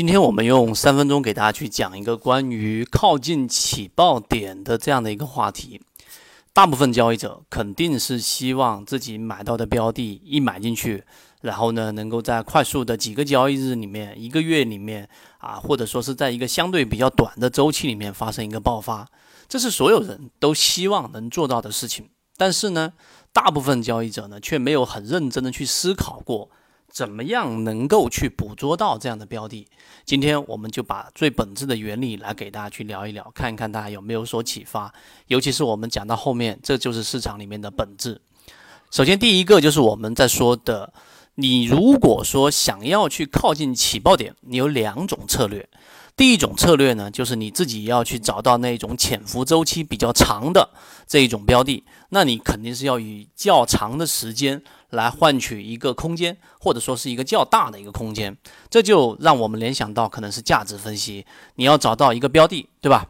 今天我们用三分钟给大家去讲一个关于靠近起爆点的这样的一个话题。大部分交易者肯定是希望自己买到的标的一买进去，然后呢，能够在快速的几个交易日里面、一个月里面啊，或者说是在一个相对比较短的周期里面发生一个爆发，这是所有人都希望能做到的事情。但是呢，大部分交易者呢，却没有很认真的去思考过。怎么样能够去捕捉到这样的标的？今天我们就把最本质的原理来给大家去聊一聊，看一看大家有没有所启发。尤其是我们讲到后面，这就是市场里面的本质。首先，第一个就是我们在说的，你如果说想要去靠近起爆点，你有两种策略。第一种策略呢，就是你自己要去找到那种潜伏周期比较长的这一种标的，那你肯定是要以较长的时间来换取一个空间，或者说是一个较大的一个空间。这就让我们联想到可能是价值分析，你要找到一个标的，对吧？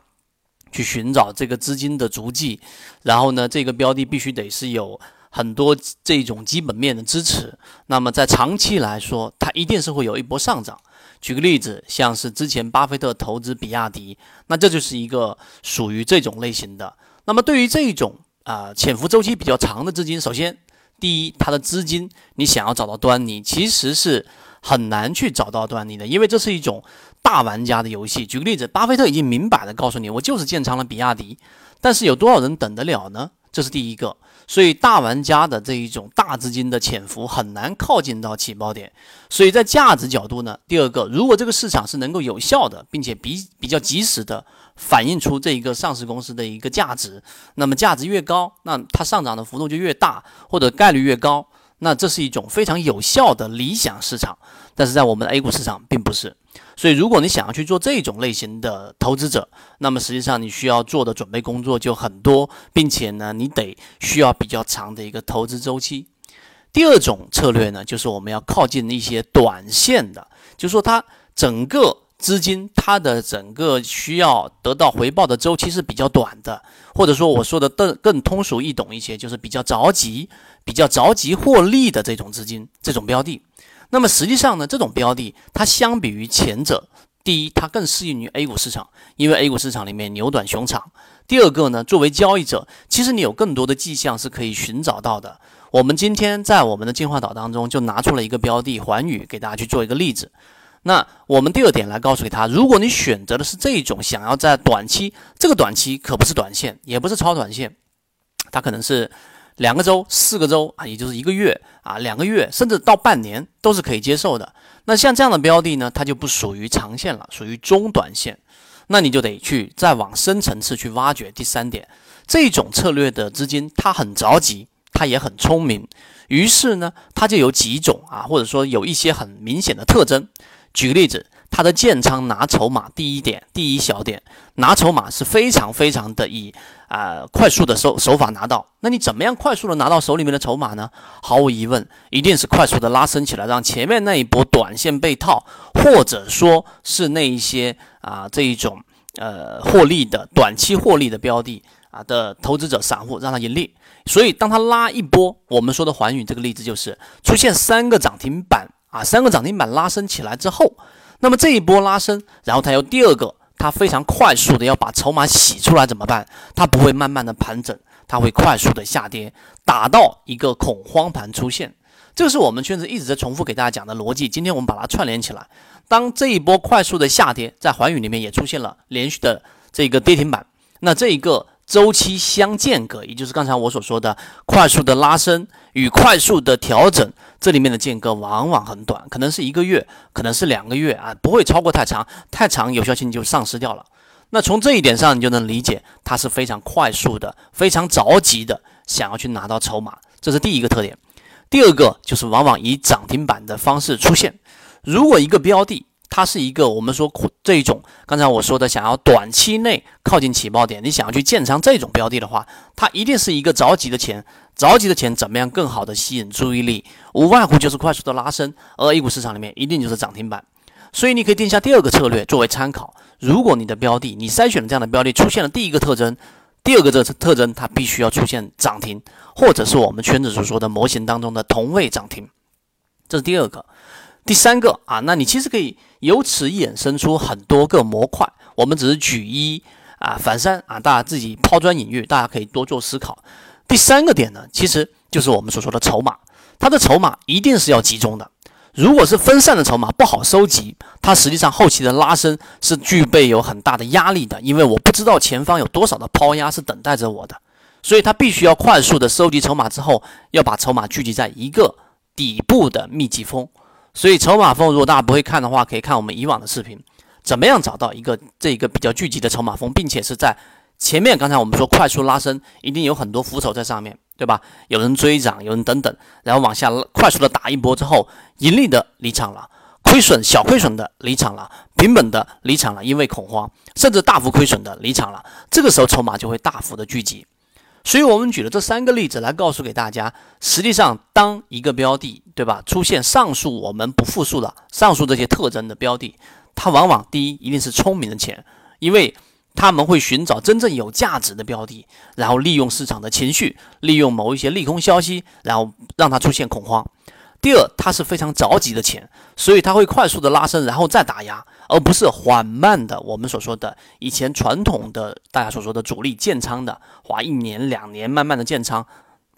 去寻找这个资金的足迹，然后呢，这个标的必须得是有很多这种基本面的支持，那么在长期来说，它一定是会有一波上涨。举个例子，像是之前巴菲特投资比亚迪，那这就是一个属于这种类型的。那么对于这种啊潜伏周期比较长的资金，首先第一，它的资金你想要找到端倪，其实是很难去找到端倪的，因为这是一种大玩家的游戏。举个例子，巴菲特已经明摆的告诉你，我就是建仓了比亚迪，但是有多少人等得了呢？这是第一个。所以大玩家的这一种大资金的潜伏很难靠近到起爆点，所以在价值角度呢，第二个，如果这个市场是能够有效的，并且比比较及时的反映出这一个上市公司的一个价值，那么价值越高，那它上涨的幅度就越大，或者概率越高，那这是一种非常有效的理想市场。但是在我们的 A 股市场并不是。所以，如果你想要去做这种类型的投资者，那么实际上你需要做的准备工作就很多，并且呢，你得需要比较长的一个投资周期。第二种策略呢，就是我们要靠近一些短线的，就是说它整个资金它的整个需要得到回报的周期是比较短的，或者说我说的更更通俗易懂一些，就是比较着急、比较着急获利的这种资金、这种标的。那么实际上呢，这种标的它相比于前者，第一，它更适应于 A 股市场，因为 A 股市场里面牛短熊长。第二个呢，作为交易者，其实你有更多的迹象是可以寻找到的。我们今天在我们的进化岛当中就拿出了一个标的环宇，给大家去做一个例子。那我们第二点来告诉给他，如果你选择的是这种想要在短期，这个短期可不是短线，也不是超短线，它可能是。两个周、四个周啊，也就是一个月啊，两个月，甚至到半年都是可以接受的。那像这样的标的呢，它就不属于长线了，属于中短线。那你就得去再往深层次去挖掘。第三点，这种策略的资金，它很着急，它也很聪明。于是呢，它就有几种啊，或者说有一些很明显的特征。举个例子。他的建仓拿筹码，第一点，第一小点，拿筹码是非常非常的以啊快速的手手法拿到。那你怎么样快速的拿到手里面的筹码呢？毫无疑问，一定是快速的拉升起来，让前面那一波短线被套，或者说是那一些啊这一种呃获利的短期获利的标的啊的投资者散户让他盈利。所以当他拉一波，我们说的环宇这个例子就是出现三个涨停板啊，三个涨停板拉升起来之后。那么这一波拉升，然后它有第二个，它非常快速的要把筹码洗出来怎么办？它不会慢慢的盘整，它会快速的下跌，打到一个恐慌盘出现。这是我们圈子一直在重复给大家讲的逻辑。今天我们把它串联起来。当这一波快速的下跌，在环宇里面也出现了连续的这个跌停板，那这一个周期相间隔，也就是刚才我所说的快速的拉升与快速的调整。这里面的间隔往往很短，可能是一个月，可能是两个月啊，不会超过太长，太长有效性就丧失掉了。那从这一点上，你就能理解它是非常快速的，非常着急的想要去拿到筹码，这是第一个特点。第二个就是往往以涨停板的方式出现。如果一个标的，它是一个我们说这种，刚才我说的想要短期内靠近起爆点，你想要去建仓这种标的的话，它一定是一个着急的钱，着急的钱怎么样更好的吸引注意力？无外乎就是快速的拉升，而 A 股市场里面一定就是涨停板，所以你可以定下第二个策略作为参考。如果你的标的，你筛选了这样的标的出现了第一个特征，第二个这特征它必须要出现涨停，或者是我们圈子所说的模型当中的同位涨停，这是第二个。第三个啊，那你其实可以由此衍生出很多个模块。我们只是举一啊反三啊，大家自己抛砖引玉，大家可以多做思考。第三个点呢，其实就是我们所说的筹码，它的筹码一定是要集中的。如果是分散的筹码不好收集，它实际上后期的拉升是具备有很大的压力的，因为我不知道前方有多少的抛压是等待着我的，所以它必须要快速的收集筹码之后，要把筹码聚集在一个底部的密集峰。所以筹码峰，如果大家不会看的话，可以看我们以往的视频，怎么样找到一个这一个比较聚集的筹码峰，并且是在前面。刚才我们说快速拉升，一定有很多扶手在上面。对吧？有人追涨，有人等等，然后往下快速的打一波之后，盈利的离场了，亏损小亏损的离场了，平本的离场了，因为恐慌，甚至大幅亏损的离场了。这个时候筹码就会大幅的聚集。所以我们举了这三个例子来告诉给大家，实际上当一个标的，对吧，出现上述我们不复述的上述这些特征的标的，它往往第一一定是聪明的钱，因为。他们会寻找真正有价值的标的，然后利用市场的情绪，利用某一些利空消息，然后让它出现恐慌。第二，它是非常着急的钱，所以它会快速的拉升，然后再打压，而不是缓慢的。我们所说的以前传统的大家所说的主力建仓的，花一年两年慢慢的建仓，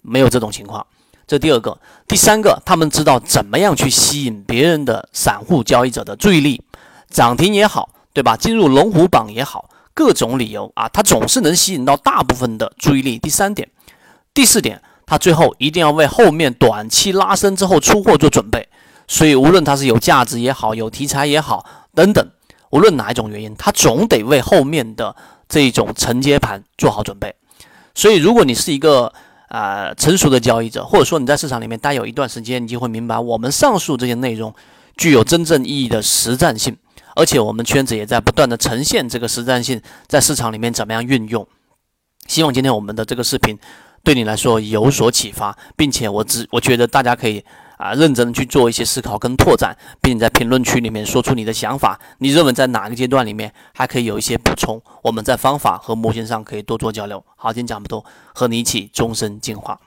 没有这种情况。这第二个，第三个，他们知道怎么样去吸引别人的散户交易者的注意力，涨停也好，对吧？进入龙虎榜也好。各种理由啊，它总是能吸引到大部分的注意力。第三点，第四点，它最后一定要为后面短期拉升之后出货做准备。所以，无论它是有价值也好，有题材也好，等等，无论哪一种原因，它总得为后面的这种承接盘做好准备。所以，如果你是一个呃成熟的交易者，或者说你在市场里面待有一段时间，你就会明白，我们上述这些内容具有真正意义的实战性。而且我们圈子也在不断的呈现这个实战性，在市场里面怎么样运用？希望今天我们的这个视频对你来说有所启发，并且我只我觉得大家可以啊认真去做一些思考跟拓展，并且在评论区里面说出你的想法。你认为在哪个阶段里面还可以有一些补充？我们在方法和模型上可以多做交流。好，今天讲不多，和你一起终身进化。